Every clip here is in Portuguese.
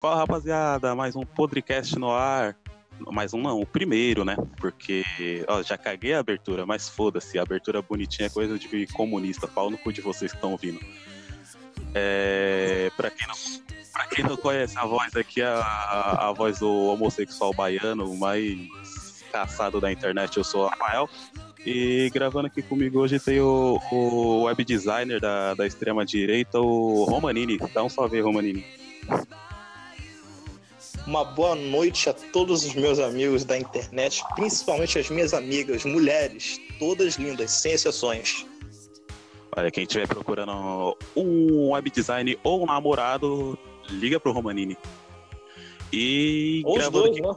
Fala rapaziada, mais um podcast no ar. Mais um não, o primeiro, né? Porque, ó, já caguei a abertura, mas foda-se, a abertura bonitinha é coisa de comunista, pau no cu de vocês que estão ouvindo. É, pra, quem não, pra quem não conhece a voz aqui, a, a, voz do homossexual baiano, mais caçado da internet, eu sou o Rafael. E gravando aqui comigo hoje tem o, o web designer da, da extrema direita, o Romanini. Dá um salve aí, Romanini. Uma boa noite a todos os meus amigos da internet, principalmente as minhas amigas, mulheres, todas lindas, sem exceções. Olha, quem estiver procurando um web design ou um namorado, liga pro Romanini. E Ou gravando dois, aqui, né?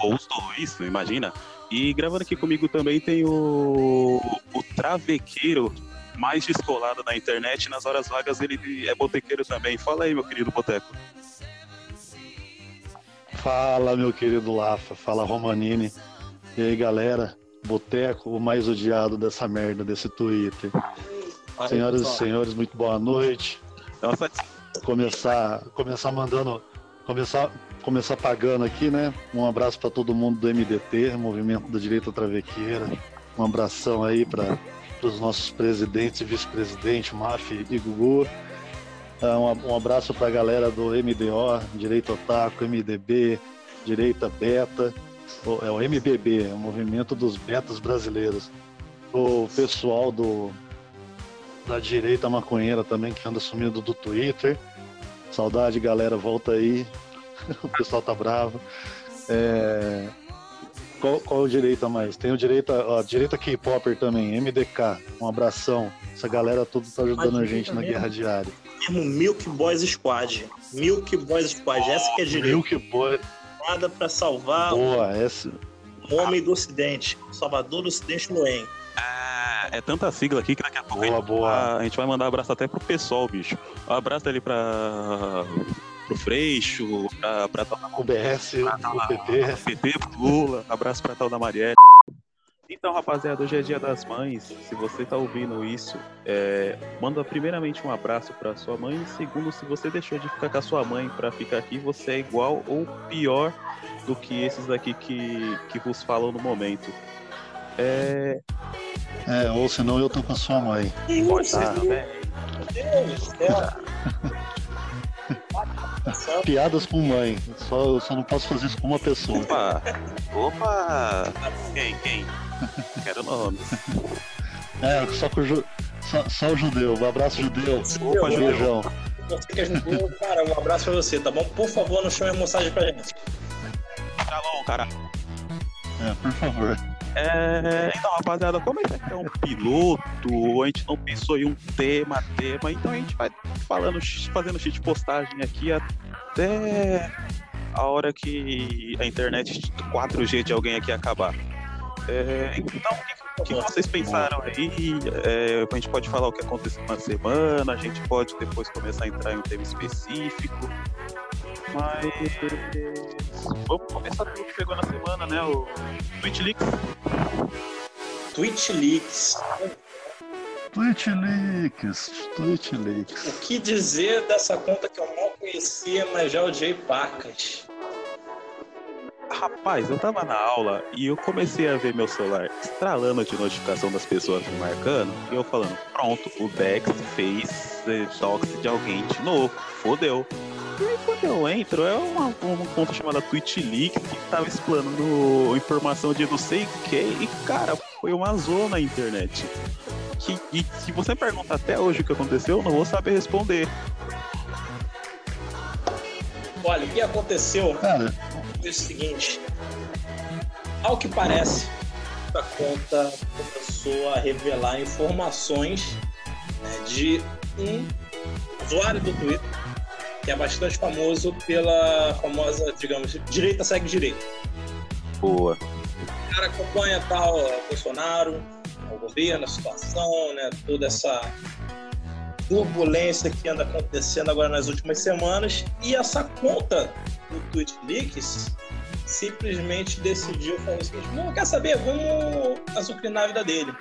ou os dois, imagina. E gravando aqui comigo também tem o, o travequeiro mais descolado na internet. Nas horas vagas ele é botequeiro também. Fala aí, meu querido boteco. Fala, meu querido Lafa, fala Romanini. E aí, galera, Boteco, o mais odiado dessa merda, desse Twitter. Aí, Senhoras e senhores, muito boa noite. Nossa, Começar, começar mandando, começar, começar pagando aqui, né? Um abraço para todo mundo do MDT, Movimento da Direita Travequeira. Um abração aí para os nossos presidentes e vice-presidente, Maf e Gugu. Ah, Um, abraço para a galera do MDO, Direito Otaku, MDB, Direita Beta, é o MBB, é o Movimento dos Betas Brasileiros. O pessoal do da direita maconheira também que anda sumindo do Twitter. Saudade, galera, volta aí. o pessoal tá bravo. É, Qual, qual o direita mais? Tem o direita, ó, direita K-Popper também, MDK. Um abração. Essa galera toda tá ajudando a gente na guerra diária. Mesmo Milk Boys Squad. Milk Boys Squad, essa que é direita. Milk Boy, Nada pra salvar boa, essa. o homem do Ocidente. Salvador do Ocidente Loen. é, é tanta sigla aqui que daqui a pouco Boa, a, gente, boa. a gente vai mandar abraço até pro pessoal, bicho. Um abraço ali pra, pro Freixo, pra, pra tal da O BS, o PT. PT, pro Lula, abraço pra tal da Marielle. Então, rapaziada, hoje é dia das mães. Se você tá ouvindo isso, é, manda primeiramente um abraço pra sua mãe. E segundo, se você deixou de ficar com a sua mãe pra ficar aqui, você é igual ou pior do que esses daqui que, que vos falam no momento. É, É, ou senão eu tô com a sua mãe. pode estar, né? Meu Deus do céu. Piadas com mãe. Só, eu só não posso fazer isso com uma pessoa. Opa! Opa! Quem? Quem? Quero nome. É, só com o ju... só, só o judeu. Um abraço, judeu. Opa, judeu. Você que ajudou, cara, um abraço pra você, tá bom? Por favor, não chame a moçagem pra gente. Shalom, cara. É, por favor. É, então, rapaziada, como esse aqui é um piloto, a gente não pensou em um tema, tema, então a gente vai falando, fazendo shit postagem aqui até a hora que a internet 4G de alguém aqui acabar. É, então, o que, o que vocês pensaram aí? É, a gente pode falar o que aconteceu na semana, a gente pode depois começar a entrar em um tema específico. Mas vamos começar pelo que pegou na semana, né? O TwitchLeaks. Twitch Leaks. Twitch Leaks, Twitch Leaks. O que dizer dessa conta que eu mal conhecia, mas já odiei pacas? Rapaz, eu tava na aula e eu comecei a ver meu celular estralando de notificação das pessoas me marcando e eu falando, pronto, o Dex fez dox de alguém de novo, fodeu. E aí quando eu entro, é uma, uma conta chamada TwitchLeaks que tava explanando informação de não sei o que e cara, foi uma zona a internet. Que, e se você perguntar até hoje o que aconteceu, eu não vou saber responder. Olha, o que aconteceu Cara, foi o seguinte. Ao que parece, a conta começou a revelar informações né, de um usuário do Twitter que é bastante famoso pela famosa, digamos, direita segue direita. Boa. O cara acompanha tal Bolsonaro, o governo, a situação, né, toda essa turbulência que anda acontecendo agora nas últimas semanas e essa conta do TweetLeaks simplesmente decidiu falar o seguinte, não quer saber, vamos azucrinar a vida dele,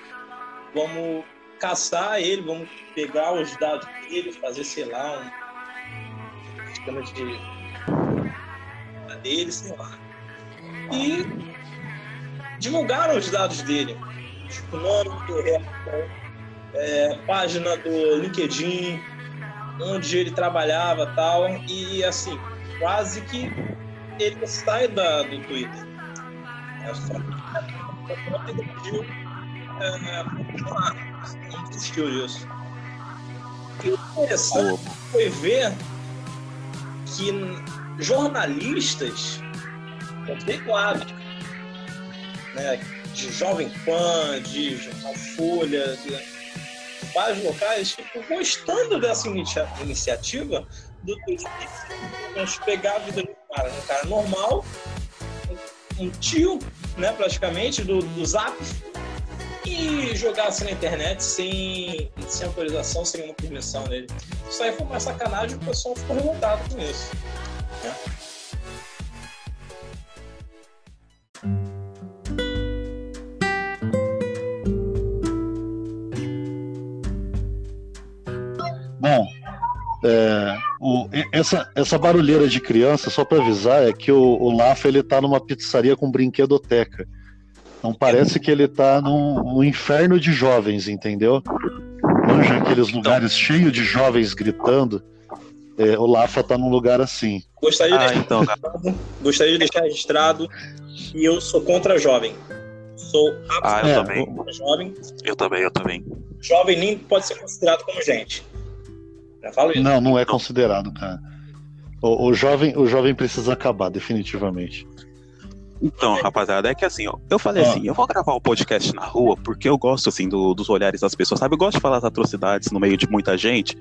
vamos caçar ele, vamos pegar os dados dele, fazer, sei lá, um sistema de dele, sei lá. E divulgaram os dados dele. Tipo, nome do é, página do LinkedIn, onde ele trabalhava tal. E assim, quase que ele sai da, do Twitter. É só que ele decidiu é, não desistiu disso. O interessante foi ver que jornalistas conceituados, né, de Jovem Pan, de Jornal Folha, de vários locais, tipo, gostando dessa inicia iniciativa do Twitch, pegar a vida do cara, um cara normal, um tio, né, praticamente, do, do Zap, e jogar assim na internet sem, sem autorização, sem nenhuma permissão dele. Isso aí foi uma sacanagem e o pessoal ficou revoltado com isso. Né? Bom, é, o, essa, essa barulheira de criança, só para avisar, é que o, o Lafa ele tá numa pizzaria com brinquedoteca. Então parece que ele tá num, num inferno de jovens, entendeu? Manja aqueles lugares então, cheios de jovens gritando. É, o Lafa tá num lugar assim. Gostaria de, ah, deixar então, registrado, gostaria de deixar registrado que eu sou contra jovem. Sou ah, eu também. contra jovem. Eu também, eu também. Jovem nem pode ser considerado como gente. Já falo isso. Não, não é considerado, cara. O, o, jovem, o jovem precisa acabar, definitivamente. Então, rapaziada, é que assim, ó, eu falei assim, eu vou gravar o um podcast na rua porque eu gosto, assim, do, dos olhares das pessoas, sabe? Eu gosto de falar as atrocidades no meio de muita gente,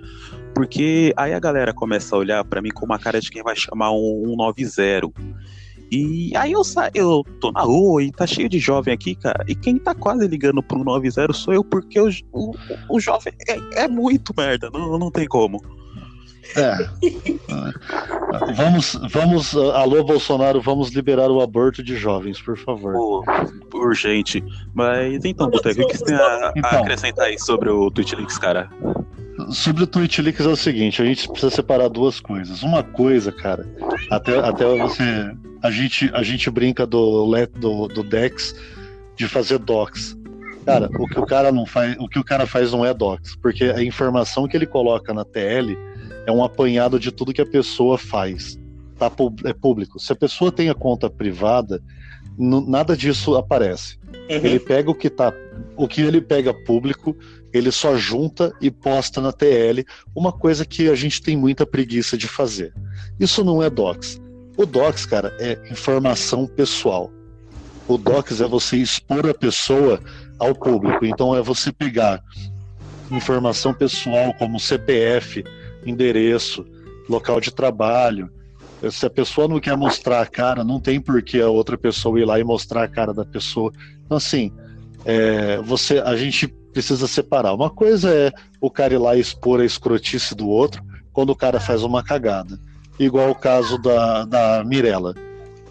porque aí a galera começa a olhar para mim com uma cara de quem vai chamar um, um 90. E aí eu saio, eu tô na rua e tá cheio de jovem aqui, cara, e quem tá quase ligando pro 90 sou eu, porque o, o, o jovem é, é muito merda, não, não tem como. É. vamos, vamos, alô Bolsonaro, vamos liberar o aborto de jovens, por favor. Oh, urgente. Mas então, Boteco, o que você tem a, então, acrescentar aí sobre o Twitchlinks, cara? Sobre o Twitchlinks é o seguinte, a gente precisa separar duas coisas. Uma coisa, cara, até, até você. A gente, a gente brinca do, do, do Dex de fazer docs. Cara, o que o cara não faz, o que o cara faz não é docs, porque a informação que ele coloca na TL é um apanhado de tudo que a pessoa faz. Tá, é público. Se a pessoa tem a conta privada, nada disso aparece. Uhum. Ele pega o que tá, o que ele pega público, ele só junta e posta na TL, uma coisa que a gente tem muita preguiça de fazer. Isso não é docs. O docs, cara, é informação pessoal. O docs é você expor a pessoa ao público. Então é você pegar informação pessoal como CPF, endereço, local de trabalho. Se a pessoa não quer mostrar a cara, não tem por que a outra pessoa ir lá e mostrar a cara da pessoa. Então, assim, é, você, a gente precisa separar. Uma coisa é o cara ir lá e expor a escrotice do outro quando o cara faz uma cagada. Igual o caso da, da Mirella.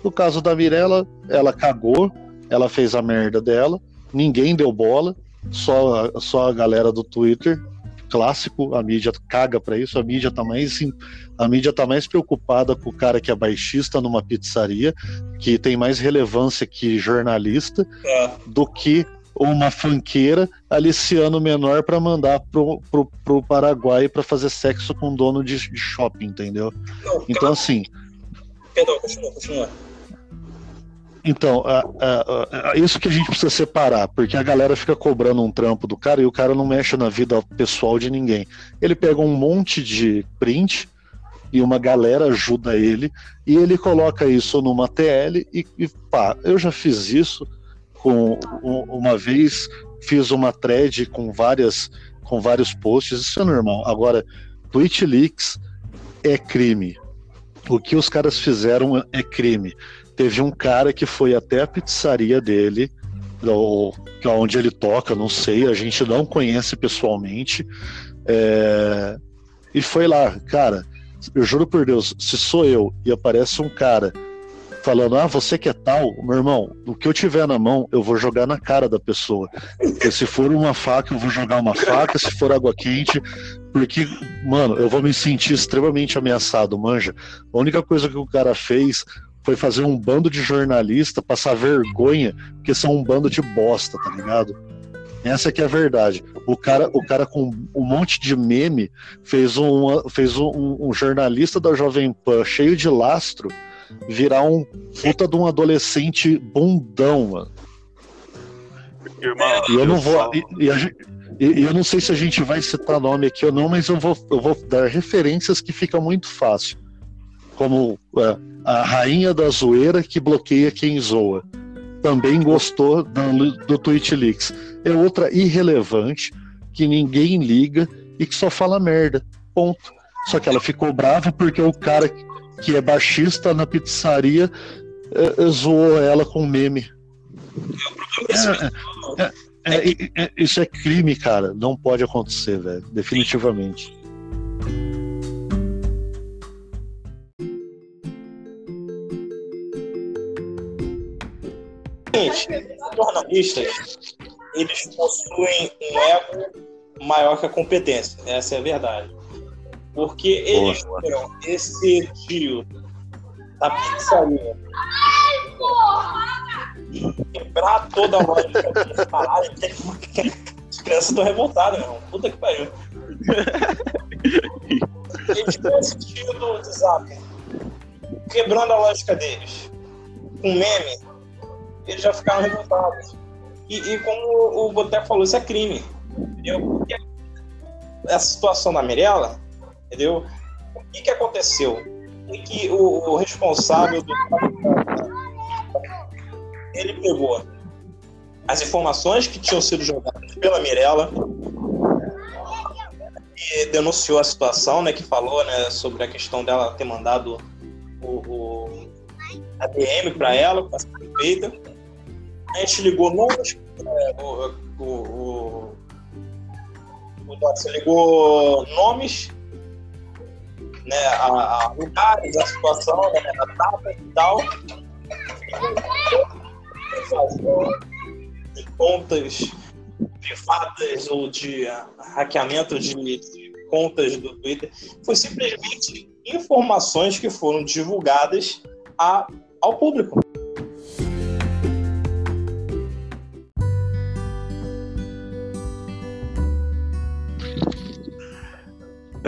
No caso da Mirella, ela cagou, ela fez a merda dela, ninguém deu bola, só, só a galera do Twitter clássico, a mídia caga para isso, a mídia tá mais a mídia tá mais preocupada com o cara que é baixista numa pizzaria, que tem mais relevância que jornalista, é. do que uma fanqueira aliciano menor para mandar pro, pro, pro Paraguai para fazer sexo com dono de, de shopping, entendeu? Não, então assim. Perdão, continua, continua. Então, é isso que a gente precisa separar, porque a galera fica cobrando um trampo do cara e o cara não mexe na vida pessoal de ninguém. Ele pega um monte de print e uma galera ajuda ele e ele coloca isso numa TL e, e pá, eu já fiz isso com uma vez fiz uma thread com várias com vários posts, isso é normal. Agora, Twitch Leaks é crime. O que os caras fizeram é crime teve um cara que foi até a pizzaria dele, ou, onde ele toca, não sei, a gente não conhece pessoalmente, é, e foi lá, cara, eu juro por Deus, se sou eu e aparece um cara falando, ah, você que é tal, meu irmão, o que eu tiver na mão, eu vou jogar na cara da pessoa. Porque se for uma faca, eu vou jogar uma faca, se for água quente, porque, mano, eu vou me sentir extremamente ameaçado, manja. A única coisa que o cara fez foi fazer um bando de jornalista passar vergonha, porque são um bando de bosta, tá ligado? Essa que é a verdade. O cara, o cara com um monte de meme fez um, fez um, um jornalista da Jovem Pan cheio de lastro virar um puta de um adolescente bundão, mano. Irmão, E eu não vou. E, e a e eu não sei se a gente vai citar nome aqui ou não, mas eu vou, eu vou dar referências que fica muito fácil. Como é, a rainha da zoeira que bloqueia quem zoa. Também gostou do, do Tweet Leaks. É outra irrelevante, que ninguém liga e que só fala merda. Ponto. Só que ela ficou brava porque o cara que é baixista na pizzaria é, é, zoou ela com meme. É, é, é, é, é, isso é crime, cara. Não pode acontecer, velho. Definitivamente. Jornalistas, eles possuem um ego maior que a competência. Essa é a verdade. Porque eles viram esse tio da pizzaria quebrar toda a lógica deles. Caralho, as crianças estão revoltadas, meu irmão. Puta que pariu. Eles estão assistindo do zap, quebrando a lógica deles. Com meme, eles já ficaram revoltados. E, e como o Boteco falou, isso é crime. Entendeu? Porque essa situação da Mirella, entendeu? O que, que aconteceu? É que o, o responsável do ele pegou as informações que tinham sido jogadas pela Mirella e denunciou a situação, né? Que falou, né, sobre a questão dela ter mandado o, o a DM para ela, para ser feita. A gente ligou nomes, é, o, o, o, o Dotson ligou nomes, né, a, a lugares, a situação, né, a data e tal. De contas privadas ou de hackeamento de, de contas do Twitter. Foi simplesmente informações que foram divulgadas a, ao público.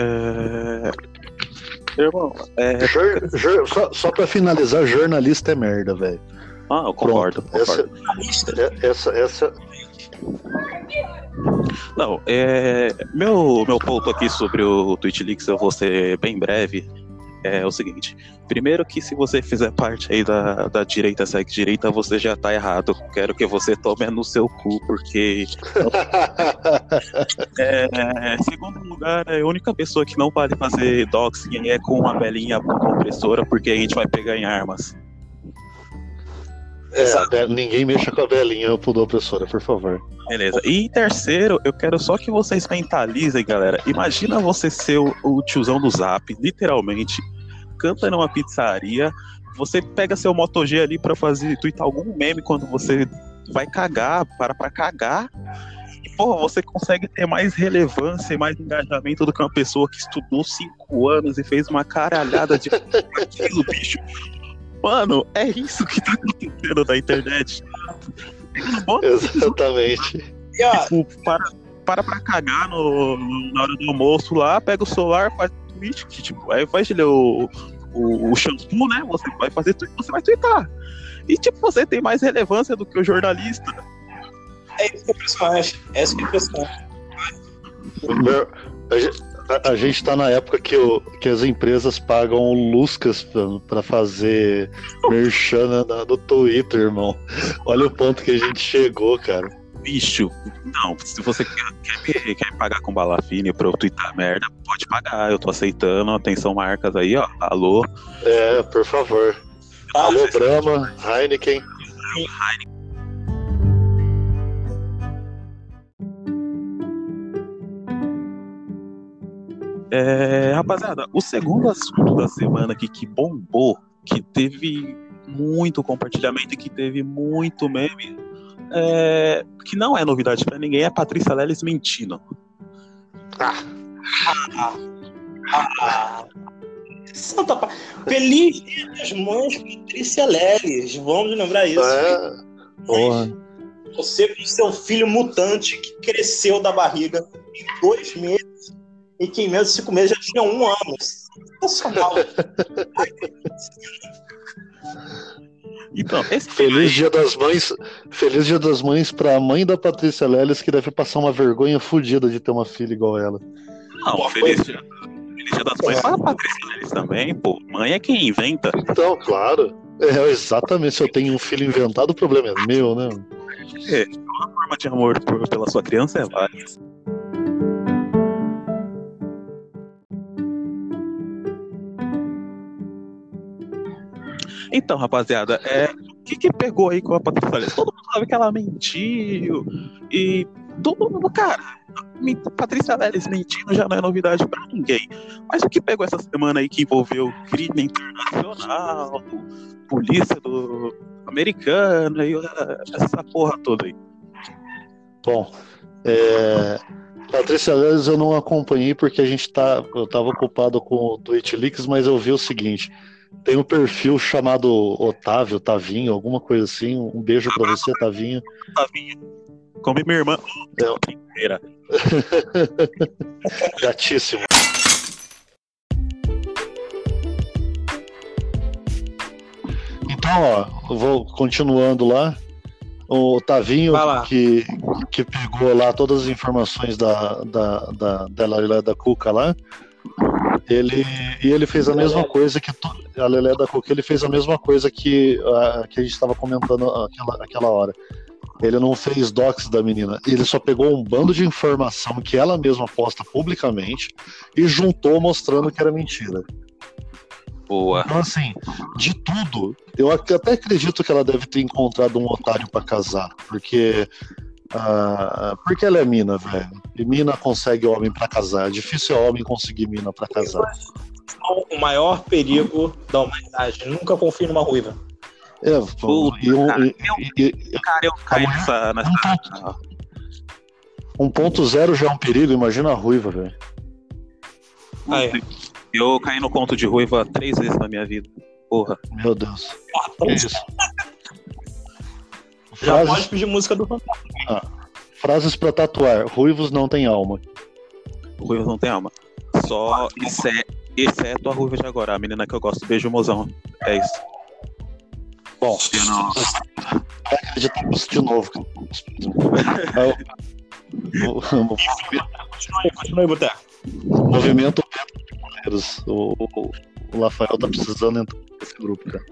É... Irmão, é... Jor- jor- só, só pra finalizar, jornalista é merda, velho. Ah, eu concordo, Pronto. Essa, concordo. é- essa, essa. Não, é... Meu, meu ponto aqui sobre o Twitch eu vou ser bem breve. É o seguinte: primeiro, que se você fizer parte aí da, da direita, segue direita, você já tá errado. Quero que você tome no seu cu, porque É, segundo lugar, a única pessoa que não vale fazer doxing é com uma belinha compressora, porque a gente vai pegar em armas. É, ninguém mexa com a velhinha pro opressora, por favor. Beleza. E em terceiro, eu quero só que vocês mentalizem, galera. Imagina você ser o, o tiozão do Zap, literalmente, canta numa pizzaria, você pega seu Moto G ali pra fazer twittar algum meme quando você vai cagar, para pra cagar. E, porra, você consegue ter mais relevância e mais engajamento do que uma pessoa que estudou cinco anos e fez uma caralhada de aquilo, bicho. Mano, é isso que tá acontecendo na internet. Exatamente. E, ó, Tipo, para, para pra cagar no, no- na hora do almoço lá, pega o celular, faz tweet, que, tipo, aí faz ler o, o, o shampoo, né? Você vai fazer tweet, você vai twittar. E tipo, você tem mais relevância do que o jornalista. é isso que é impressionante. É isso que é impressionante. Meu, a, a- gente tá na época que, o- que as empresas pagam Luscas pra, pra fazer merchan na- no Twitter, irmão. Olha o ponto que a gente chegou, cara. Bicho, não, se você quer, quer, me- quer pagar com bala fine pra eu twittar merda, pode pagar, eu tô aceitando. Atenção, marcas aí, ó. Alô. É, por favor. Alô, Brahma, Heineken. É, rapaziada, o segundo assunto da semana aqui que bombou, que teve muito compartilhamento e que teve muito meme, é, que não é novidade pra ninguém, é Patrícia Leles mentindo. Ah, Santa pa... Feliz Dia das Mães, Patrícia Leles. Vamos lembrar isso. É, porra. Você com seu filho mutante que cresceu da barriga em dois meses e que em menos de cinco meses já tinha um ano. Sensacional. Então, esse Feliz Dia das Mães. Feliz Dia das Mães pra mãe da Patrícia Leles, que deve passar uma vergonha fodida de ter uma filha igual ela. Não, feliz dia, feliz dia das mães para a Patrícia Leles também, pô. Mãe é quem inventa. Então, claro. É, exatamente. Se eu tenho um filho inventado, o problema é meu, né? É, uma forma de amor por- pela sua criança é válida. Então, rapaziada, é, o que, que pegou aí com a Patrícia? Todo mundo sabe que ela mentiu e todo mundo, cara, Patrícia Leles mentindo já não é novidade pra ninguém. Mas o que pegou essa semana aí que envolveu crime internacional, polícia do americana e uh, essa porra toda aí? Bom, é, Patrícia Leles eu não acompanhei porque a gente tá. Eu tava ocupado com o Twitch Leaks, mas eu vi o seguinte. Tem um perfil chamado Otávio, Tavinho, alguma coisa assim. Um beijo pra você, Tavinho. Tavinha. Como minha irmã. É. inteira. Gatíssimo. Então, ó, eu vou continuando lá. O Tavinho, que, que pegou lá todas as informações da, da, da, da da Cuca lá, ele, e ele fez a mesma coisa que a Lelé da Cuca, ele fez a mesma coisa que, a, que a gente estava comentando aquela, aquela hora. Ele não fez docs da menina, ele só pegou um bando de informação que ela mesma posta publicamente e juntou mostrando que era mentira. Boa. Então, assim, de tudo, eu até acredito que ela deve ter encontrado um otário pra casar, porque. Ah, porque ela é mina, velho. E mina consegue homem pra casar. É difícil é homem conseguir mina pra casar. O maior perigo da humanidade. Nunca confie numa ruiva. É, Puta, e, um- cara, Cara, eu caí mulher- nessa. nessa... 1.0 já é um perigo, imagina a ruiva, velho. Aí. Eu caí no conto de ruiva três vezes na minha vida. Porra. Meu Deus. Então, Que isso? Já pode Frases, pedir música do Fantasma. frases pra tatuar. Ruivos não tem alma. Ruiva não tem alma. Só exce- exceto a ruiva de agora, a menina que eu gosto. Beijo, mozão. É isso. Bom, Eu não- vai acreditar nisso de novo. cara. É continua aí, Boteco. Movimento Pedro de Goleiros. O, o, o Rafael tá precisando entrar nesse grupo, cara.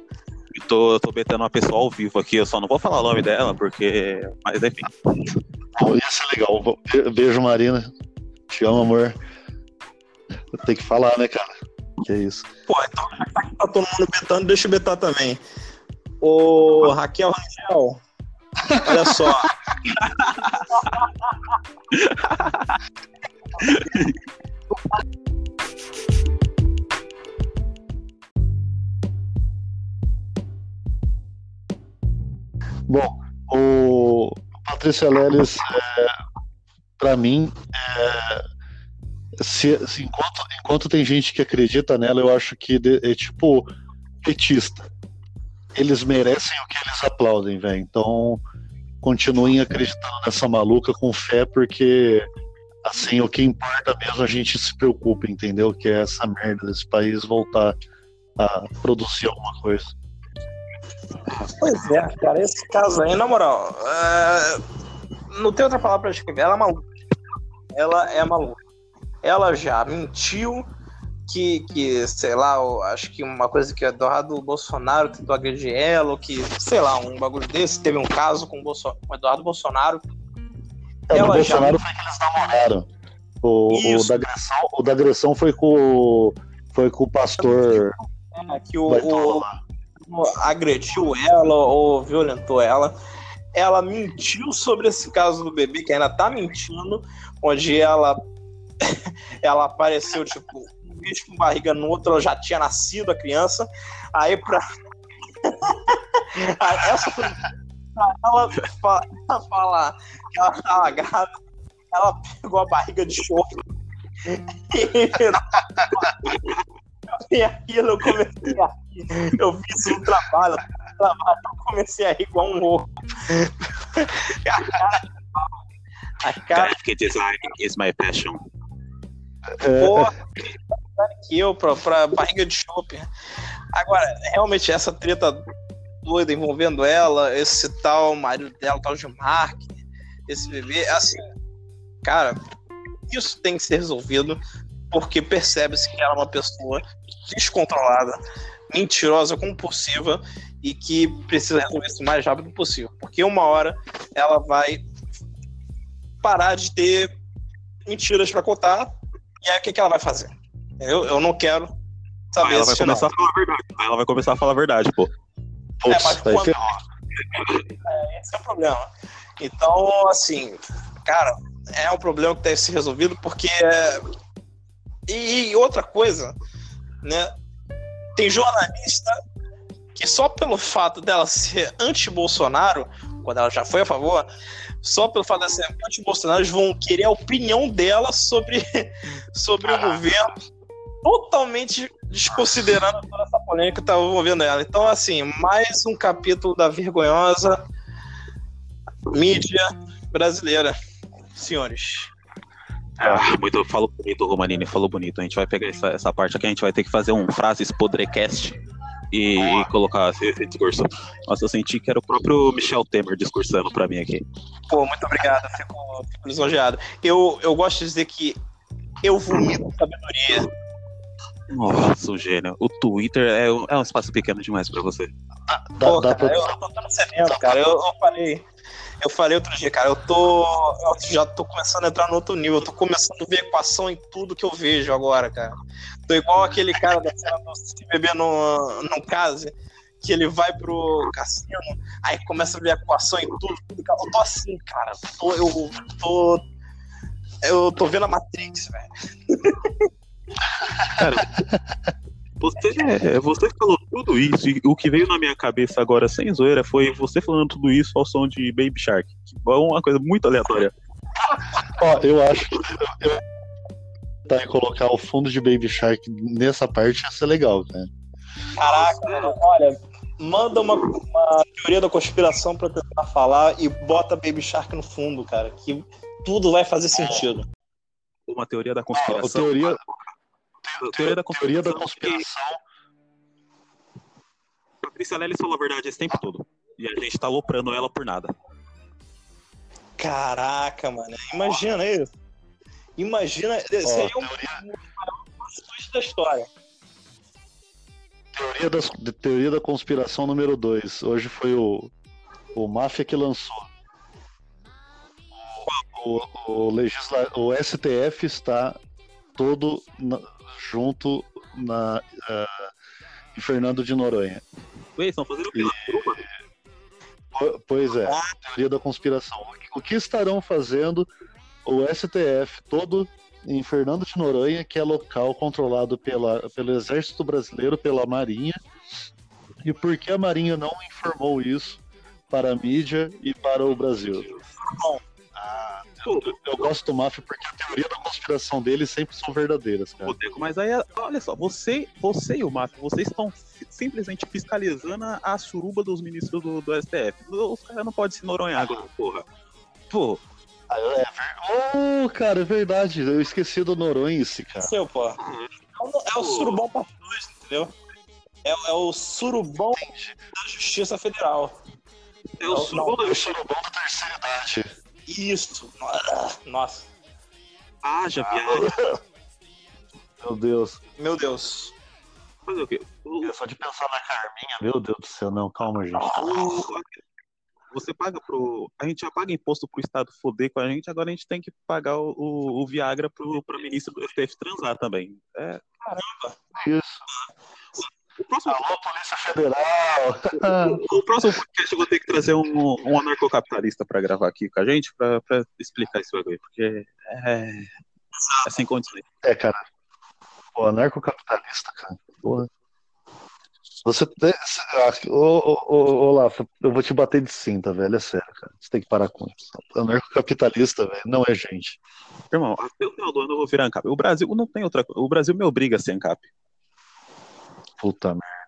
Eu tô, tô betendo uma pessoa ao vivo aqui. Eu só não vou falar o nome dela, porque. Mas enfim. Bom, ia ser legal. Beijo, Marina. Te amo, amor. Tem que falar, né, cara? Que é isso. Pô, então tá todo mundo betando, deixa eu betar também. Ô, Raquel Rangel, olha só. Bom, o Patrícia Leles, é, pra mim, é, se, se enquanto, enquanto tem gente que acredita nela, eu acho que de- é tipo petista. Eles merecem o que eles aplaudem, velho. Então, continuem acreditando nessa maluca com fé, porque assim, o que importa mesmo é a gente se preocupa, entendeu? Que é essa merda desse país voltar a produzir alguma coisa. Pois é, cara, esse caso aí, na moral, é, não tem outra palavra pra descrever. Ela é maluca. Ela é maluca. Ela já mentiu que, que sei lá, acho que uma coisa que o Eduardo Bolsonaro tentou agredir ela, ou que, sei lá, um bagulho desse. Teve um caso com o, Bolso- com o Eduardo Bolsonaro. É, o Ela já- Bolsonaro foi que eles namoraram. O, o da agressão, o da agressão foi com, o- foi com o pastor é, que o, o. agrediu ela ou violentou ela. Ela mentiu sobre esse caso do bebê, que ainda tá mentindo, onde ela ela apareceu, tipo, um mês com barriga no outro, ela já tinha nascido a criança. Aí pra. Essa foi. ela, fa- ela falar que ela tava grávida, ela pegou a barriga de choro. falei aquilo, eu comecei a. Eu fiz um trabalho, eu comecei a rir igual um louco. A cara, a cara design is my passion. porra, que eu pra, pra barriga de chope. Agora, realmente, essa treta doida envolvendo ela, esse tal marido dela, tal de Mark, esse bebê, assim, cara, isso tem que ser resolvido porque percebe-se que ela é uma pessoa descontrolada, mentirosa, compulsiva e que precisa resolver isso o mais rápido possível. Porque uma hora ela vai parar de ter mentiras pra contar e aí o que, que ela vai fazer? Eu, eu não quero saber ela vai começar a falar a verdade. Ela vai começar a falar a verdade, pô. É, mas quando- ferrou. É, esse é o problema. Então, assim, cara, é um problema que deve ser resolvido porque. é, e outra coisa, né? Tem jornalista que só pelo fato dela ser anti-Bolsonaro, quando ela já foi a favor, só pelo fato dela ser anti-Bolsonaro, eles vão querer a opinião dela sobre, sobre o governo, totalmente desconsiderando toda essa polêmica que tá envolvendo ela. Então, assim, mais um capítulo da vergonhosa mídia brasileira, senhores. Ah, muito, falou bonito, Romanini, falou bonito. A gente vai pegar essa, essa parte aqui, a gente vai ter que fazer um frases podrecast e, e colocar esse, esse discurso. Nossa, eu senti que era o próprio Michel Temer discursando pra mim aqui. Pô, muito obrigado, fico, fico lisonjeado. Eu, eu gosto de dizer que eu vomito sabedoria. Nossa, o gênio. O Twitter é, um- é um espaço pequeno demais pra você. Dá, Pô, dá cara, pra- eu, tô cemento, cara. Eu, eu falei. Eu falei outro dia, cara, eu tô. Eu já tô começando a entrar no outro nível. Eu tô começando a ver equação em tudo que eu vejo agora, cara. Tô igual aquele cara da cena do Se Beber no, no Case, que ele vai pro cassino, aí começa a ver equação em tudo. cara. Eu tô assim, cara. Tô, eu tô. Eu tô vendo a Matrix, velho. Você, é, você falou tudo isso, e o que veio na minha cabeça agora, sem zoeira, foi você falando tudo isso ao som de Baby Shark. Que é uma coisa muito aleatória. Ó, eu acho que eu, tá, colocar o fundo de Baby Shark nessa parte ia ser legal, né? Caraca, olha, manda uma, uma teoria da conspiração pra tentar falar e bota Baby Shark no fundo, cara, que tudo vai fazer sentido. Uma teoria da A conspiração. teoria, A teoria da teoria da conspiração. conspiração. que Patrícia Lelis falou a verdade esse tempo todo. E a gente tá aloprando ela por nada. Caraca, mano, imagina isso. Imagina, seria um twist da história. Teoria, das, de- teoria da conspiração número 2. Hoje foi o, o Máfia que lançou. O, o, legisla, o STF está todo na- junto na, ah, em Fernando de Noronha. Ué, estão fazendo o? Po- Pois é, teoria da conspiração. O que- que estarão fazendo o STF todo em Fernando de Noronha, que é local controlado pela, pelo Exército Brasileiro, pela Marinha, e por que a Marinha não informou isso para a mídia e para o Brasil? Ah, eu, eu gosto do Máfia porque a teoria da conspiração deles sempre são verdadeiras, cara. Mas aí, olha só, você, você e o Mafia, vocês estão simplesmente fiscalizando a- suruba dos ministros do, do STF. Os caras não podem se noronhar agora, porra. Pô, é. Oh, cara, é verdade. Eu esqueci do Noronha esse, cara. Seu, pô. É o, é o surubão parte 2, entendeu? É, é o surubão da Justiça Federal. é o Não, suruba É da o surubão da terceira idade. Isso. Nossa. Haja viagem. Meu Deus. Meu Deus. Fazer o quê? O- É só de pensar na Carminha, meu Deus do céu, não, calma, gente. você paga pro. A gente já paga imposto pro Estado foder com a gente, agora a gente tem que pagar o, o, o Viagra pro, pro ministro do STF transar também. É, Isso. O, próximo, Alô, Polícia Federal! o próximo podcast eu vou ter que trazer um, um anarcocapitalista pra gravar aqui com a gente, pra, pra explicar isso aí, porque é, é sem condições. É, cara. Pô, anarcocapitalista, cara. Porra. Você. tem- ah, Ô, ô, ô, Lafa, eu vou te bater de cinta, velho. É sério, cara. Você tem que parar com isso. Anarcocapitalista, velho, não é gente. Irmão, até o final do ano eu vou virar ANCAP. O Brasil não tem outra coisa. O Brasil me obriga a ser ANCAP. Puta merda.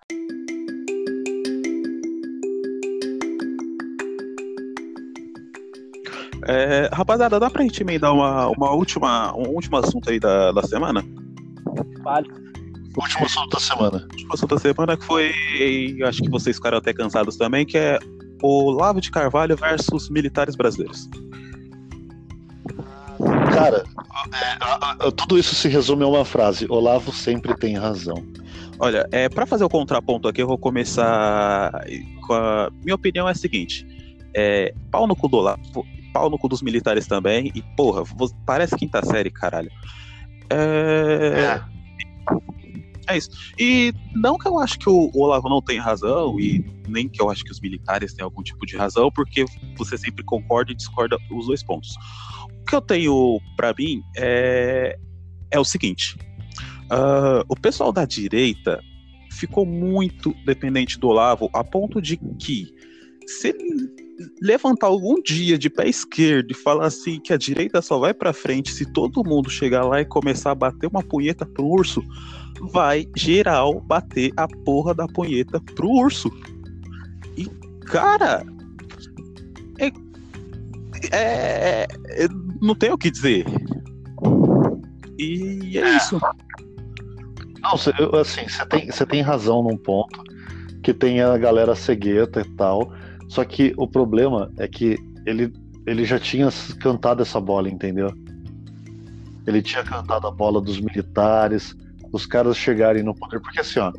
É, rapaziada, dá pra gente emendar uma, uma última, um último assunto aí da, da semana? Vale. Último assunto da semana. O último assunto da semana que foi, acho que vocês ficaram até cansados também, que é o Lavo de Carvalho versus militares brasileiros. Cara, é, a- a- tudo isso se resume a uma frase: Olavo sempre tem razão. Olha, é, para fazer o contraponto aqui, eu vou começar com a. Minha opinião é a seguinte: é, pau no cu do Olavo, pau no cu dos militares também, e porra, parece quinta série, caralho. É, é isso. E não que eu acho que o Olavo não tenha razão, e nem que eu acho que os militares têm algum tipo de razão, porque você sempre concorda e discorda os dois pontos. Que eu tenho pra mim é, é o seguinte: ah, o pessoal da direita ficou muito dependente do Olavo, a ponto de que, se ele levantar algum dia de pé esquerdo e falar assim que a direita só vai pra frente se todo mundo chegar lá e começar a bater uma punheta pro urso, vai geral bater a porra da punheta pro urso. E, cara. É- é- não tem o que dizer. E é isso. Não, cê- eu- assim, você tem, você tem razão num ponto, que tem a galera cegueta e tal. Só que o problema é que ele, ele já tinha cantado essa bola, entendeu? Ele tinha cantado a bola dos militares, os caras chegarem no poder, porque assim, ó,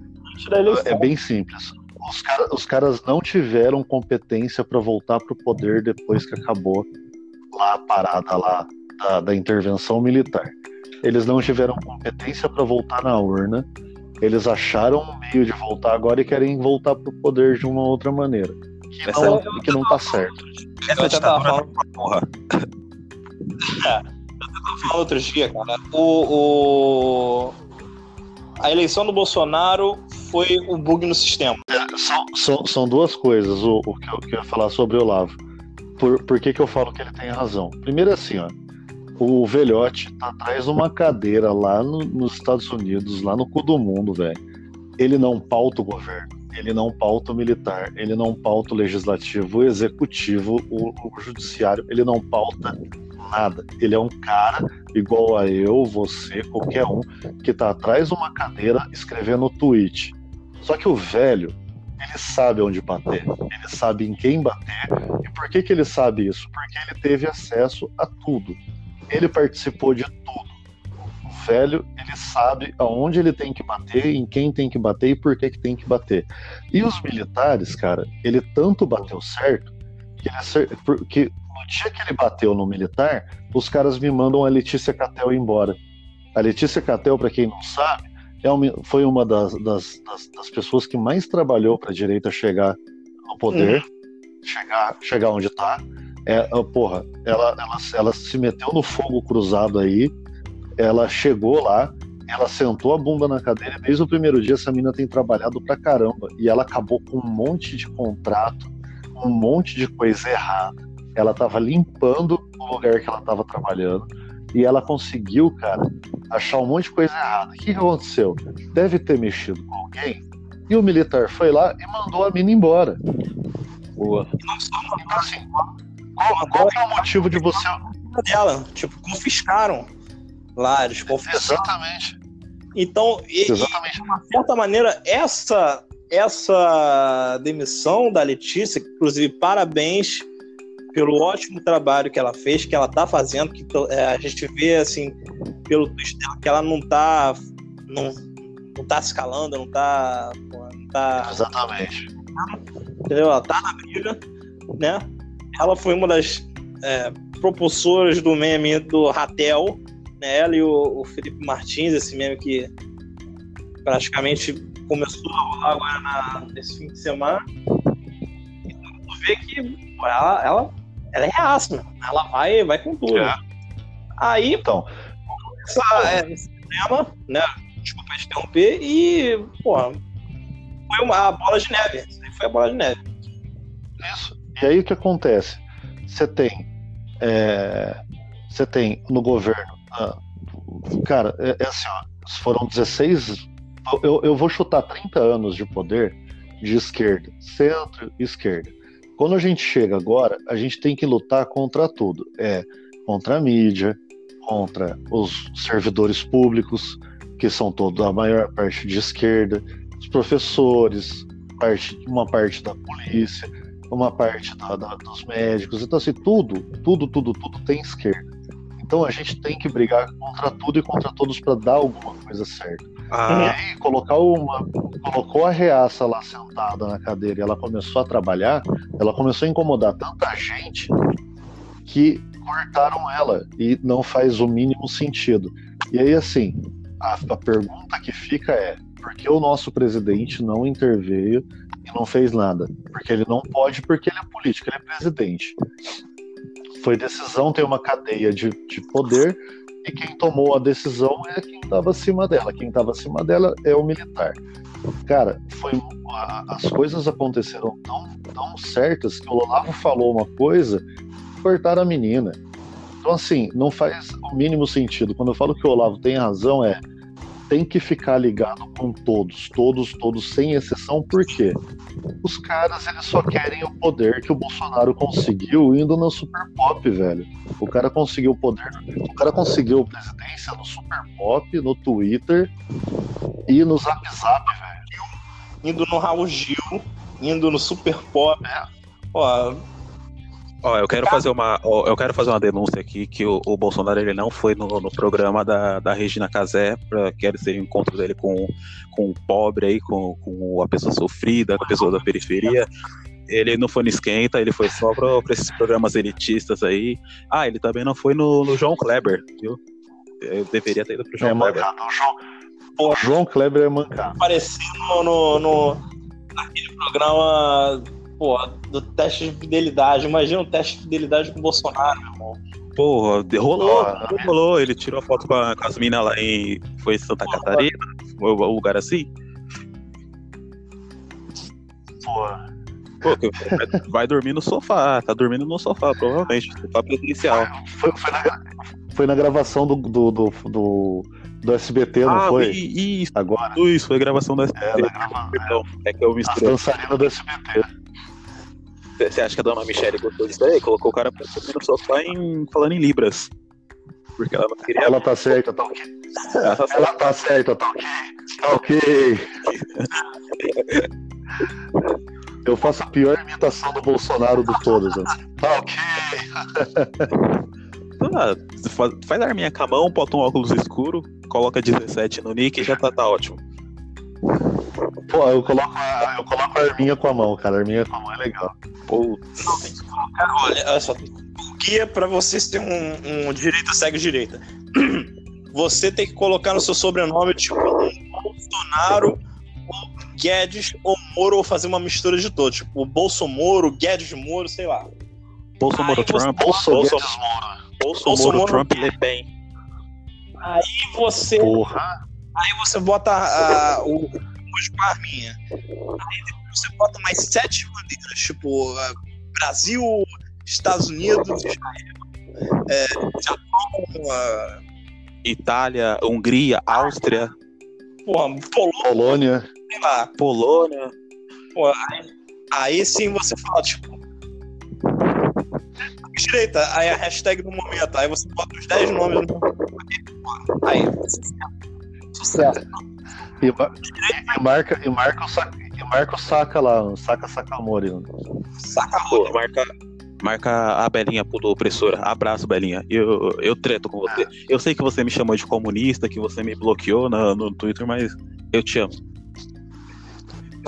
é bem simples. Os, cara- os caras não tiveram competência para voltar pro poder depois que acabou lá a parada lá da, da intervenção militar. Eles não tiveram competência para voltar na urna. Eles acharam um meio de voltar agora e querem voltar pro poder de uma outra maneira. Que Essa não, é- que não tá certo. Essa Eu até tava ditadura falando, porra. falando outro dia, cara. O, o- A eleição do Bolsonaro foi um bug no sistema. São, são, são duas coisas o, o que, eu, que eu ia falar sobre o Olavo. Por, por que, que eu falo que ele tem razão? Primeiro assim, ó. O velhote tá atrás de uma cadeira lá no- nos Estados Unidos, lá no cu do mundo, velho. Ele não pauta o governo, ele não pauta o militar, ele não pauta o legislativo, o executivo, o, o judiciário, ele não pauta nada. Ele é um cara igual a eu, você, qualquer um, que tá atrás de uma cadeira escrevendo tweet. Só que o velho, ele sabe onde bater, ele sabe em quem bater. E por que, que ele sabe isso? Porque ele teve acesso a tudo. Ele participou de tudo. O velho, ele sabe aonde ele tem que bater, em quem tem que bater e por que, que tem que bater. E os militares, cara, ele tanto bateu certo que, ele que no dia que ele bateu no militar, os caras me mandam a Letícia Catel embora. A Letícia Catel, para quem não sabe, é uma- foi uma das, das, das- das pessoas que mais trabalhou para a direita chegar no poder, chegar, chegar onde está. É, ah, porra, ela, ela, ela se meteu no fogo cruzado aí, ela chegou lá, ela sentou a bunda na cadeira e desde o primeiro dia essa mina tem trabalhado pra caramba. E ela acabou com um monte de contrato, um monte de coisa errada. Ela tava limpando o lugar que ela tava trabalhando. E ela conseguiu, cara, achar um monte de coisa errada. O que, que aconteceu? Deve ter mexido com alguém. E o militar foi lá e mandou a mina embora. Boa. Então, assim, qual, qual que é o motivo de você. dela. Tipo, confiscaram lá, eles confiscaram. Exatamente. Então, e, e, Exatamente. de uma certa maneira, essa, essa demissão da Letícia, inclusive, parabéns pelo ótimo trabalho que ela fez, que ela tá fazendo, que é, a gente vê, assim, pelo tweet dela, que ela não tá, não, não tá escalando, não tá, não tá Exatamente. entendeu? Ela tá na briga, né? Ela foi uma das é, propulsoras do meme do Ratel, né? Ela e o, o Felipe Martins, esse meme que praticamente começou a rolar agora na- nesse fim de semana. Então, tu vê que ela, ela, ela é reaça, meu. ela vai, vai com tudo. É. Aí, Então, essa, é, esse tema, né? Desculpa te interromper, e, pô, foi uma a bola de neve. Isso aí foi a bola de neve. Isso. E aí o que acontece? Você tem. é, Você tem no governo. ah, cara, é, é assim, ó, foram 16 eu, eu vou chutar 30 anos de poder de esquerda, centro e esquerda. Quando a gente chega agora, a gente tem que lutar contra tudo. É contra a mídia, contra os servidores públicos, que são todos a maior parte de esquerda, os professores, parte, uma parte da polícia, uma parte da, da, dos médicos. Então, assim, tudo, tudo, tudo, tudo tem esquerda. Então a gente tem que brigar contra tudo e contra todos para dar alguma coisa certa. Ah. E aí, colocar uma. Colocou a reaça lá sentada na cadeira e ela começou a trabalhar, ela começou a incomodar tanta gente que cortaram ela e não faz o mínimo sentido. E aí, assim, a, a pergunta que fica é: por que o nosso presidente não interveio e não fez nada? Porque ele não pode, porque ele é político, ele é presidente foi decisão, tem uma cadeia de, de poder, e quem tomou a decisão é quem estava acima dela. Quem estava acima dela é o militar. Cara, foi as coisas aconteceram tão, tão certas que o Olavo falou uma coisa, cortaram a menina. Então, assim, não faz o mínimo sentido. Quando eu falo que o Olavo tem razão, é tem que ficar ligado com todos, todos, todos, sem exceção, porque os caras eles só querem o poder que o Bolsonaro conseguiu indo no Super Pop, velho. O cara conseguiu o poder, o cara conseguiu presidência no Super Pop, no Twitter e no Zap Zap, velho. Indo no Raul Gil, indo no Super Pop. É. Ó, Ó, eu quero fazer uma, ó, eu quero fazer uma denúncia aqui que o, o Bolsonaro ele não foi no, no, programa da, da Regina Casé para que ser o encontro dele com, com o pobre aí, com, com a pessoa sofrida, com a pessoa da periferia. Ele não foi no esquenta, ele foi só para esses programas elitistas aí. Ah, ele também não foi no, no João Kleber, viu? Eu deveria ter ido pro João é, Kleber. Mancado, João, Pô, João Kleber é mancado. Apareceu no, no, no, naquele programa pô, do teste de fidelidade. Imagina um teste de fidelidade com o Bolsonaro, meu irmão. Porra, rolou, rolou. Ele tirou a foto com, a, com as minas lá em. Foi Santa Porra, Catarina, foi um lugar assim. Porra. Pô, vai dormir no sofá, tá dormindo no sofá, provavelmente. Sofá presencial. Foi, foi, na, foi na gravação do, do, do, do do SBT, não ah, foi? Isso, agora. Isso, foi gravação do SBT. É, grava... é que eu misturei. A dançarina do SBT. Você acha que a dona Michelle gostou disso aí? Colocou o cara pra subir no sofá em, falando em Libras. Porque ela não queria. Ela tá certa, tá ok. Ela tá, ela tá certa, tá ok. Tá ok. Eu faço a pior imitação do Bolsonaro de todas. Né? Tá ok. Ah, faz, faz a arminha com a mão, bota um óculos escuro, coloca 17 no nick e já tá, tá ótimo. Pô, eu coloco, a, eu coloco a arminha com a mão, cara. A arminha com a mão é legal. Pô, olha, olha só. Guia pra vocês ter um, um direita segue direita. Você tem que colocar no seu sobrenome, tipo, Bolsonaro, ou Guedes, ou Moro, ou fazer uma mistura de todos. Tipo, Bolsonaro, Guedes Moro, sei lá. Bolsonaro Trump. Bolsonaro, Bolsonaro, Trump Le Pen. Aí você. Porra. Aí você bota a, o, hoje com a arminha. Aí depois você bota mais sete bandeiras, tipo Brasil, Estados Unidos, Israel, é, Japão, uh, Itália, Hungria, Áustria. Porra, Polônia. Polônia. Sei lá. Polônia. Porra, aí, aí sim você fala, tipo. Direita, aí a hashtag do momento, aí você bota os 10 nomes no Aí, sucesso. E, e, marca, e, marca o saca, e marca o saca lá, saca Sakamori. Sakamori. Marca, marca a Belinha do opressora. Abraço, Belinha. Eu, eu treto com você. Eu sei que você me chamou de comunista, que você me bloqueou no, no Twitter, mas eu te amo.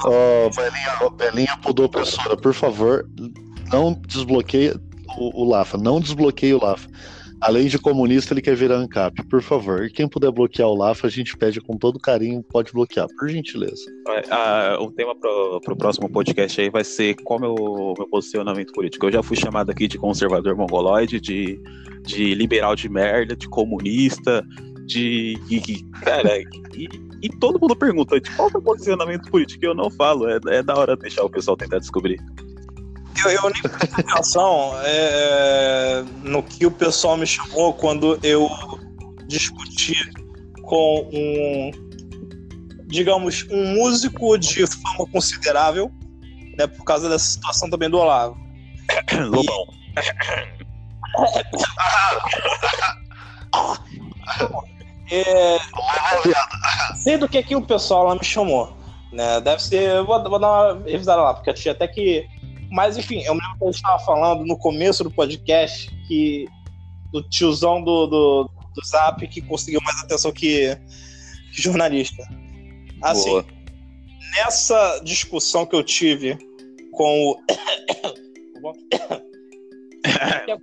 Oh, Belinha, oh, Belinha opressora, por favor, não desbloqueie o, o Lafa. Não desbloqueie o Lafa. Além de comunista, ele quer virar ANCAP. Por favor, quem puder bloquear o LAFA, a gente pede com todo carinho, pode bloquear, por gentileza. Ah, o tema para o próximo podcast aí vai ser é o meu posicionamento político. Eu já fui chamado aqui de conservador mongoloide, de, de liberal de merda, de comunista, de. cara, e, e, todo mundo pergunta de qual é o posicionamento político. Eu não falo, é, é da hora deixar o pessoal tentar descobrir. Eu, eu nem prestei atenção é, no que o pessoal me chamou quando eu discuti com um digamos, um músico de fama considerável, né, por causa dessa situação também do Olavo. Lobão. É, sei do que que o pessoal lá me chamou, né? Deve ser, vou, vou dar uma revisada lá, porque eu tinha até que, mas enfim, eu me lembro que gente estava falando no começo do podcast que do tiozão do, do, do Zap que conseguiu mais atenção que, que jornalista. Assim, Boa. nessa discussão que eu tive com o eu,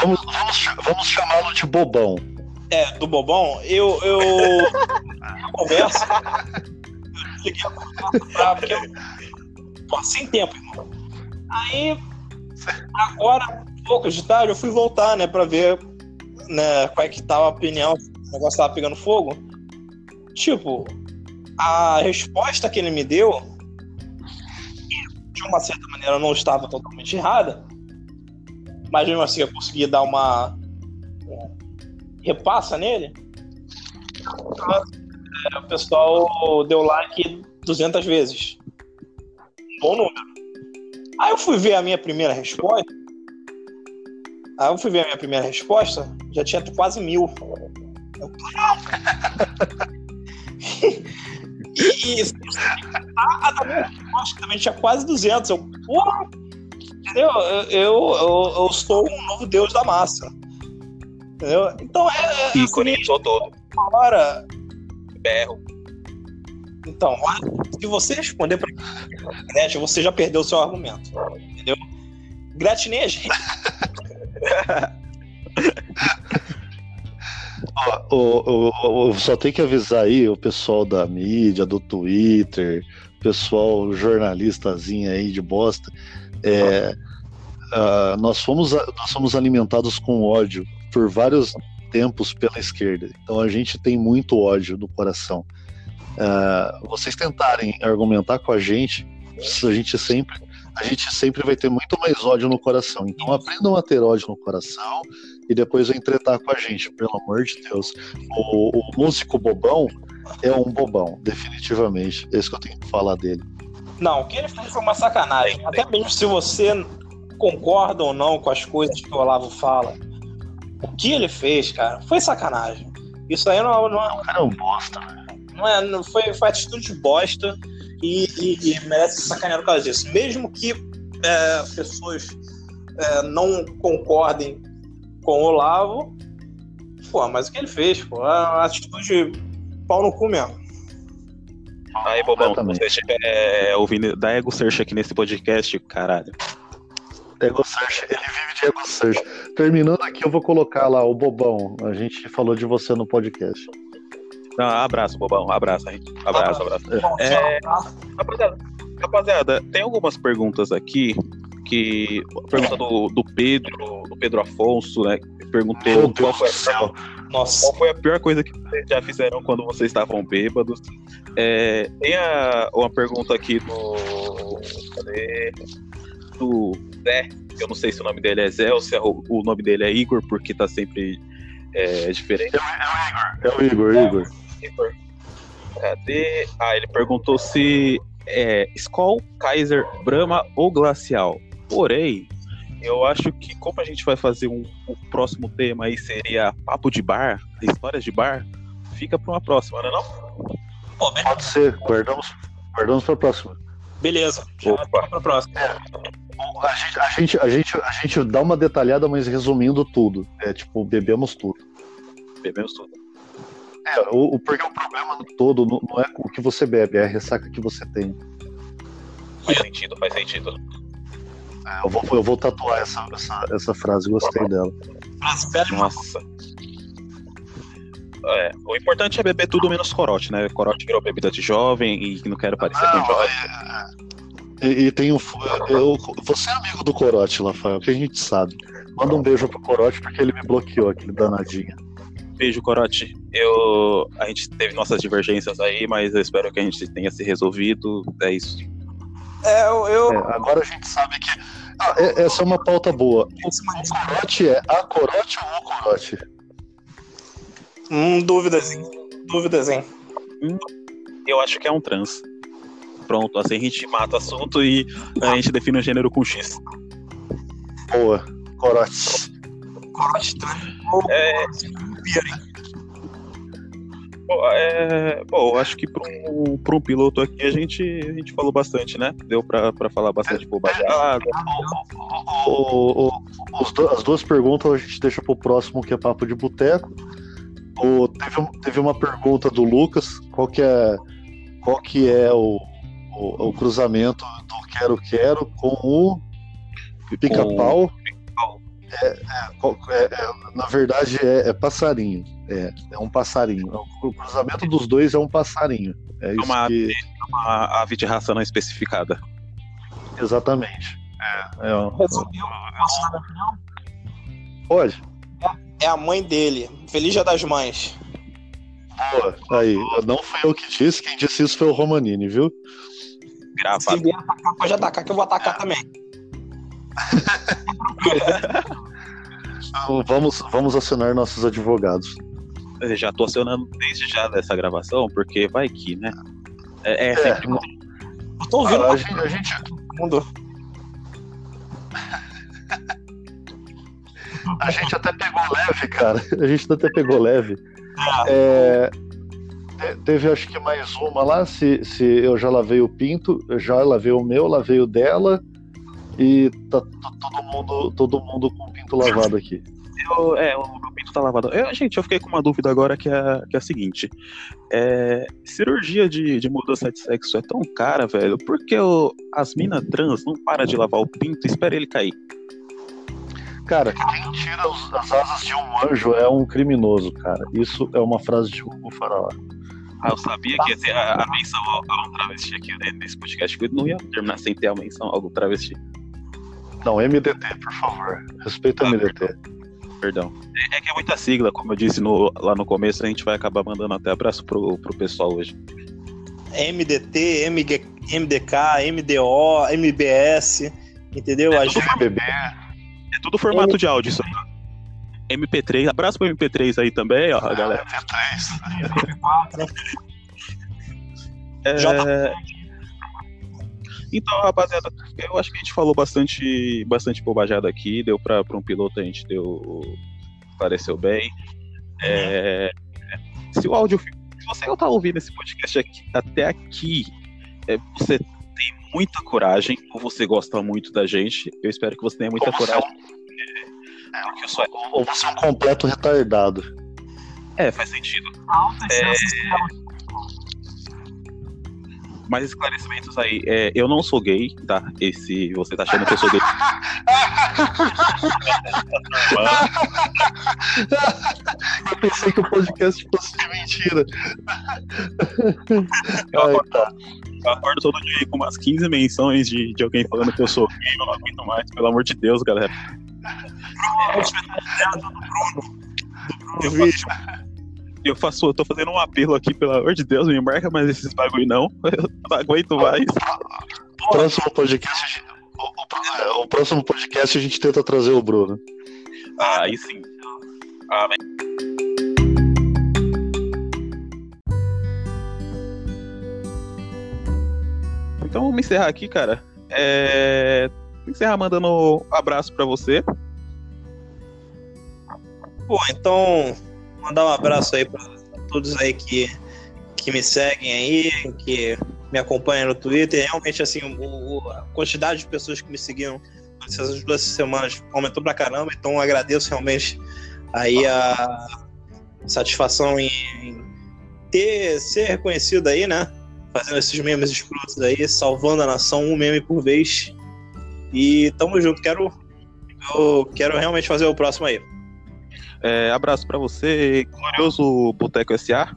Vamos, vamos, ch- vamos chamá-lo de bobão. é, do Bobão, eu, eu conversa, eu liguei a conversa pra, porque eu, pô, sem tempo, irmão. Aí, agora, pouco de tarde, eu fui voltar, né, pra ver, né, qual é que tava a opinião, o negócio tava pegando fogo. Tipo, a resposta que ele me deu, de uma certa maneira, não estava totalmente errada, mas mesmo assim eu consegui dar uma repassa nele. O pessoal deu like 200 vezes. Bom número. Aí eu fui ver a minha primeira resposta. Aí eu fui ver a minha primeira resposta, já tinha quase mil. Eu, e, e a da minha resposta também tinha quase 200. Eu, porra! Entendeu? Eu, eu, eu, eu sou um novo deus da massa. Entendeu? Então é. é Ícone, assim, todo. uma hora. Berro. Então, se você responder para internet, você já perdeu o seu argumento. Entendeu? Gratinei a gente. Ó, o- o- o- só tem que avisar aí o pessoal da mídia, do Twitter, pessoal jornalistazinho aí de bosta. É, ah, nós, fomos, nós fomos alimentados com ódio por vários tempos pela esquerda. Então a gente tem muito ódio no coração. Ah, vocês tentarem argumentar com a gente, a gente sempre. A gente sempre vai ter muito mais ódio no coração. Então aprendam a ter ódio no coração e depois vem tretar com a gente, pelo amor de Deus. O, o músico bobão é um bobão, definitivamente. É isso que eu tenho que falar dele. Não, o que ele fez foi uma sacanagem. Até mesmo se você concorda ou não com as coisas que o Olavo fala, o que ele fez, cara, foi sacanagem. Isso aí não, não, O cara é um bosta, né? Não é, não foi, foi atitude de bosta e, e- e merece ser sacaneado por causa disso. Mesmo que é, pessoas é, não concordem com o Olavo, pô, mas o que ele fez, pô, é uma atitude pau no cu mesmo. Aí, Bobão, se você estiver ouvindo da Ego Search aqui nesse podcast, caralho. Ego Search, ele vive de Ego Search. Terminando aqui, eu vou colocar lá o bobão. A gente falou de você no podcast. Não, abraço, Bobão. Abraço, hein? Abraço, abraço. Bom, É. Rapaziada, rapaziada, tem algumas perguntas aqui que. A pergunta do, do Pedro, do Pedro Afonso, né? que Perguntou Meu qual foi. Nossa. qual foi a pior coisa que vocês já fizeram quando vocês estavam bêbados. É, tem a- uma pergunta aqui do. Cadê? Do Zé, eu não sei se o nome dele é Zé ou se é o, o nome dele é Igor, porque tá sempre é, diferente. É o Igor, Igor. Igor. Cadê? Ah, ele perguntou se é Skol, Kaiser, Brahma ou Glacial. Porém, eu acho que como a gente vai fazer um, o próximo tema aí seria papo de bar, histórias de bar, fica para uma próxima, não é não? Pode ser. Guardamos, guardamos pra próxima. beleza. Já fica pra próxima. A gente, a, gente, a, gente, a gente dá uma detalhada, mas resumindo tudo. É tipo, bebemos tudo. Bebemos tudo. É, o, o- porque o problema todo não, não é o que você bebe, é a ressaca que você tem. Faz sentido, faz sentido. É, eu, vou, eu vou tatuar essa, essa, essa frase, gostei dela. Frase e uma- Nossa. É, o importante é beber tudo menos corote, né? Corote virou bebida de jovem e não quero parecer com Não, jovem. E, e tem o. Eu, você é amigo do Corote, Rafael, que a gente sabe. Manda um beijo pro Corote porque ele me bloqueou, aquele danadinho. Beijo, Corote. Eu, a gente teve nossas divergências aí, mas eu espero que a gente tenha se resolvido. É isso. É, eu. eu... É, agora a gente sabe que. Ah, é- essa é uma pauta boa. O Corote é a Corote ou o Corote? Hum, dúvidas, hein? Dúvidas, hein? Hum, eu acho que é um trans. Pronto, assim a gente mata o assunto e a gente define o gênero com X. Boa. Corote. Corote trans. É... Bom, é... Bom, acho que para um, pra um piloto aqui a gente, a gente falou bastante, né? Deu para falar bastante bobajada. O, o, o, as duas perguntas a gente deixa pro próximo, que é papo de boteco. O, teve, teve uma pergunta do Lucas, qual que é, qual que é o, o, o cruzamento do Quero Quero com o Pica-Pau? É, é, é, na verdade é, é passarinho. É, é um passarinho. O cruzamento dos dois é um passarinho. É isso uma, que... uma ave de raça não especificada. Exatamente. É, é um... Resumiu, posso dar minha opinião? Pode. É a mãe dele. Feliz Dia das Mães. Boa. Aí, não foi eu que disse, quem disse isso foi o Romanini, viu? Se Gravado. vier atacar, pode atacar, que eu vou atacar também. Então, vamos, vamos acionar nossos advogados. Eu já tô acionando desde já dessa gravação, porque vai que, né? É, é sempre bom. Eu tô ouvindo a, gente, a gente- todo mundo. a gente até pegou leve, cara. A gente até pegou leve. É, te- teve acho que mais uma lá, se, se eu já lavei o pinto, já lavei o meu, lavei o dela. E tá, todo mundo todo mundo com o pinto lavado aqui. Eu- é, o meu pinto tá lavado. Eu, gente, eu fiquei com uma dúvida agora que é, que é a seguinte: é, cirurgia de, de mudança de sexo é tão cara, velho, por que o- as minas trans não param de lavar o pinto e espera ele cair? Cara, quem tira os- as asas de um anjo é um criminoso, cara. Isso é uma frase de Hugo Faraó. Ah, eu sabia que ia ter a, a menção ao, ao travesti aqui nesse podcast, que não ia terminar sem ter a menção ao travesti. Não, MDT, por favor. Respeita o MDT. Perdão. É, é que é muita sigla, como eu disse no- lá no começo, a gente vai acabar mandando até abraço pro, pro pessoal hoje. MDT, MG, MDK, MDO, MBS, entendeu? A gente BBB. É tudo formato de áudio isso aí. MP3, abraço pro MP3 aí também, ó, galera. É, J- Então, rapaziada, eu acho que a gente falou bastante, bastante bobajada aqui, deu pra, pra um piloto, a gente deu. Pareceu bem. É, se o áudio. Se você tá ouvindo esse podcast aqui- até aqui, é, você tem muita coragem, ou você gosta muito da gente. Eu espero que você tenha muita Ou você é coragem. Porque eu sou. Ou você é um completo retardado. É, faz sentido. altas É. chances de Mais esclarecimentos aí. É, eu não sou gay, tá? Esse. Você tá achando que eu sou gay. Eu pensei que o podcast fosse de mentira. Eu Ai, acordo, tá. eu acordo todo dia com umas 15 menções de, de alguém falando que eu sou gay, eu não aguento mais, pelo amor de Deus, galera. Do vídeo. Eu faço, eu tô fazendo um apelo aqui, pelo amor de Deus, me marca mais esses bagulho não. Eu não aguento mais. O próximo podcast. a gente- O, o- é, o próximo podcast a gente tenta trazer o Bruno. Ah, aí sim. Ah, Então vamos encerrar aqui, cara. É... Encerrar mandando um abraço pra você. Pô, então, mandar um abraço aí pra todos aí que, que me seguem aí, que me acompanham no Twitter. Realmente, assim, o- a quantidade de pessoas que me seguiram essas duas semanas aumentou pra caramba, então agradeço realmente aí a satisfação em, em ter, ser reconhecido aí, né? Fazendo esses memes escrotos aí, salvando a nação um meme por vez. E tamo junto, quero, eu quero realmente fazer o próximo aí. É, abraço pra você, glorioso Boteco SA.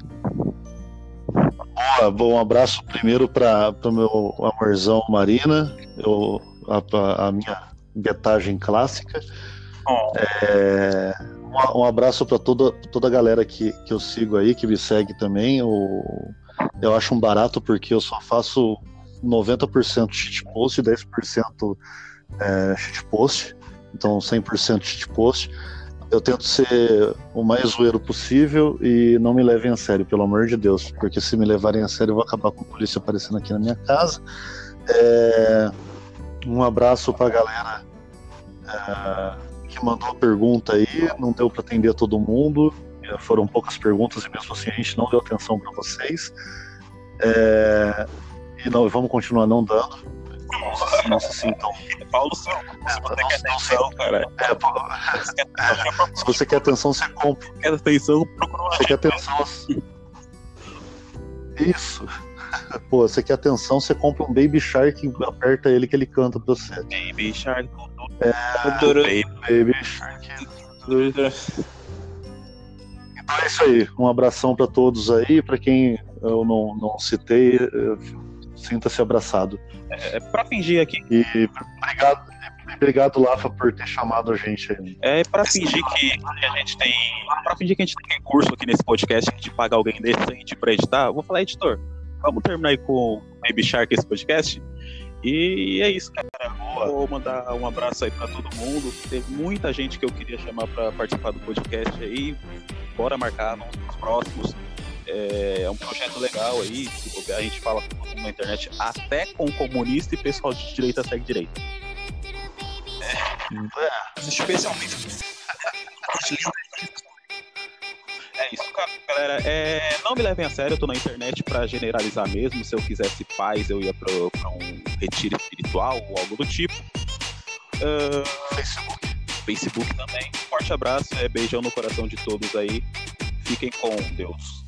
Boa, bom, um abraço primeiro para o meu amorzão Marina, eu, a, a- minha betagem clássica. Oh. É, um, um abraço para toda, toda a galera que, que eu sigo aí, que me segue também. O, eu acho um barato porque eu só faço 90% shitpost e 10% é, shitpost, então 100% shitpost. eu tento ser o mais zoeiro possível e não me levem a sério, pelo amor de Deus, porque se me levarem a sério eu vou acabar com a polícia aparecendo aqui na minha casa. É, um abraço pra galera é, que mandou a pergunta aí, não deu para atender todo mundo, é, foram poucas perguntas e mesmo assim a gente não deu atenção para vocês. É, e não, vamos continuar não dando. Nossa, nossa sim, então. É Paulo São. Se você quer atenção, cara. É, pô, é, se você quer atenção, você compra. Quer atenção, procura uma Você quer atenção. Isso. Pô, você quer atenção, você compra um Baby Shark e aperta ele que ele canta pra você. Baby Shark. É, Baby Shark. Então é isso aí. Um abração pra todos aí. Pra quem eu não, não citei, eh, sinta-se abraçado. É pra fingir aqui. E obrigado, obrigado, Lafa, por ter chamado a gente aí. É pra fingir que, a gente tem. Pra fingir que a gente tem recurso aqui nesse podcast de pagar alguém decente pra editar. Eu vou falar, editor, vamos terminar aí com o Baby Shark esse podcast. E é isso, cara. Vou mandar um abraço aí pra todo mundo. Teve muita gente que eu queria chamar pra participar do podcast aí. Bora marcar nos próximos. É, é um projeto legal aí. Se bobear, a gente fala na internet, até com comunista e pessoal de direita segue direita. Especialmente. É isso, galera. É, não me levem a sério, eu tô na internet pra generalizar mesmo. Se eu quisesse paz, eu ia pro, pra um retiro espiritual ou algo do tipo. Ah, Facebook. Facebook também. Forte abraço, é beijão no coração de todos aí. Fiquem com Deus.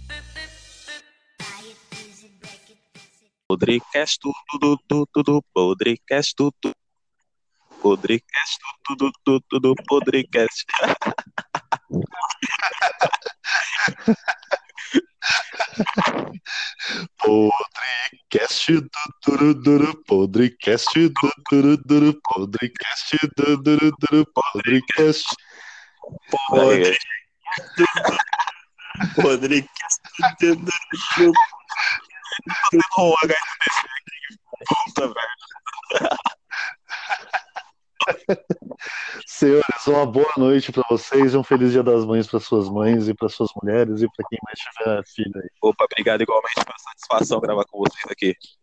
Podrecast tudo, tudo, tudo, podcast tudo. Podrecast tudo, tudo, tudo, podcast. Podcast do duru duru, podcast do duru duru, podcast do duru duru, Rodrigo. um HTTP aqui. Puta, velho. Senhores, uma boa noite pra vocês e um feliz Dia das Mães para suas mães e para suas mulheres e para quem mais tiver filho aí. Opa, obrigado igualmente pela satisfação gravar com vocês aqui.